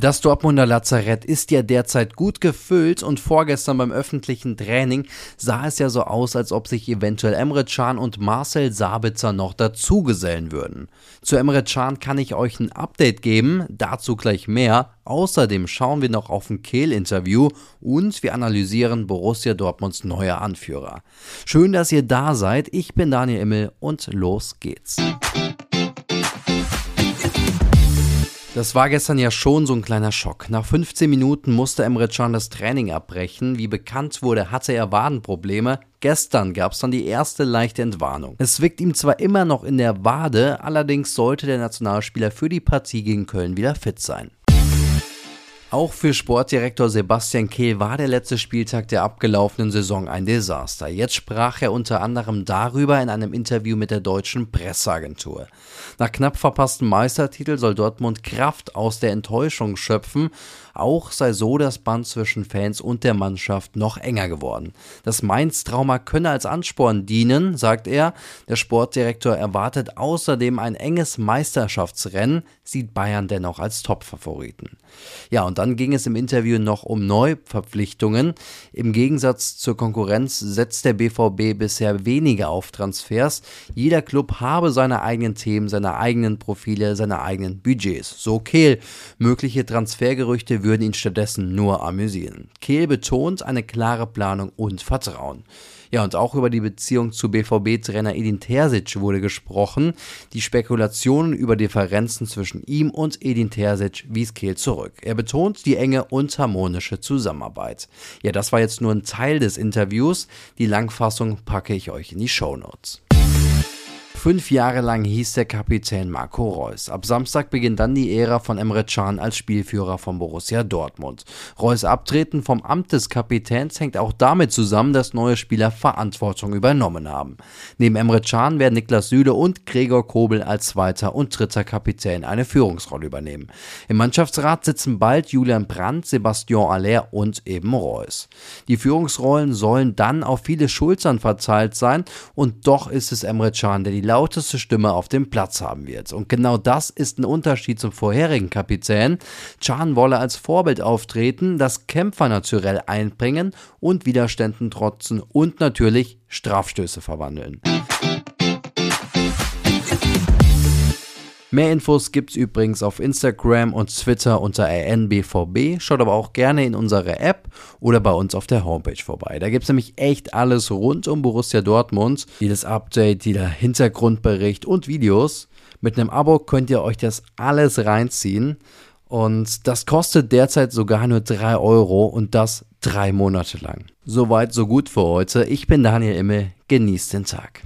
Das Dortmunder Lazarett ist ja derzeit gut gefüllt und vorgestern beim öffentlichen Training sah es ja so aus, als ob sich eventuell Emre Can und Marcel Sabitzer noch dazugesellen würden. Zu Emre Can kann ich euch ein Update geben, dazu gleich mehr. Außerdem schauen wir noch auf ein Kehl-Interview und wir analysieren Borussia Dortmunds neuer Anführer. Schön, dass ihr da seid. Ich bin Daniel Immel und los geht's. Das war gestern ja schon so ein kleiner Schock. Nach 15 Minuten musste Emre Can das Training abbrechen. Wie bekannt wurde, hatte er Wadenprobleme. Gestern gab es dann die erste leichte Entwarnung. Es zwickt ihm zwar immer noch in der Wade, allerdings sollte der Nationalspieler für die Partie gegen Köln wieder fit sein. Auch für Sportdirektor Sebastian Kehl war der letzte Spieltag der abgelaufenen Saison ein Desaster. Jetzt sprach er unter anderem darüber in einem Interview mit der deutschen Presseagentur. Nach knapp verpassten Meistertitel soll Dortmund Kraft aus der Enttäuschung schöpfen. Auch sei so das Band zwischen Fans und der Mannschaft noch enger geworden. Das Mainz-Trauma könne als Ansporn dienen, sagt er. Der Sportdirektor erwartet außerdem ein enges Meisterschaftsrennen, sieht Bayern dennoch als Topfavoriten. Ja, und dann ging es im Interview noch um Neuverpflichtungen. Im Gegensatz zur Konkurrenz setzt der BVB bisher weniger auf Transfers. Jeder Club habe seine eigenen Themen, seine eigenen Profile, seine eigenen Budgets. So Kehl. Mögliche Transfergerüchte würden ihn stattdessen nur amüsieren. Kehl betont eine klare Planung und Vertrauen. Ja, und auch über die Beziehung zu BVB-Trainer Edin Terzic wurde gesprochen. Die Spekulationen über Differenzen zwischen ihm und Edin Terzic wies Kehl zurück. Er betont die enge und harmonische Zusammenarbeit. Ja, das war jetzt nur ein Teil des Interviews. Die Langfassung packe ich euch in die Show Notes. Fünf Jahre lang hieß der Kapitän Marco Reus. Ab Samstag beginnt dann die Ära von Emre Can als Spielführer von Borussia Dortmund. Reus Abtreten vom Amt des Kapitäns hängt auch damit zusammen, dass neue Spieler Verantwortung übernommen haben. Neben Emre Can werden Niklas Süle und Gregor Kobel als zweiter und dritter Kapitän eine Führungsrolle übernehmen. Im Mannschaftsrat sitzen bald Julian Brandt, Sebastian Aller und eben Reus. Die Führungsrollen sollen dann auf viele Schultern verteilt sein und doch ist es Emre Can, der die lauteste Stimme auf dem Platz haben wird. Und genau das ist ein Unterschied zum vorherigen Kapitän. Chan wolle als Vorbild auftreten, das Kämpfer naturell einbringen und Widerständen trotzen und natürlich Strafstöße verwandeln. Mehr Infos gibt's übrigens auf Instagram und Twitter unter rnbvb. Schaut aber auch gerne in unsere App oder bei uns auf der Homepage vorbei. Da gibt's nämlich echt alles rund um Borussia Dortmund. Jedes Update, jeder Hintergrundbericht und Videos. Mit einem Abo könnt ihr euch das alles reinziehen. Und das kostet derzeit sogar nur 3 Euro und das drei Monate lang. Soweit, so gut für heute. Ich bin Daniel Immel. Genießt den Tag.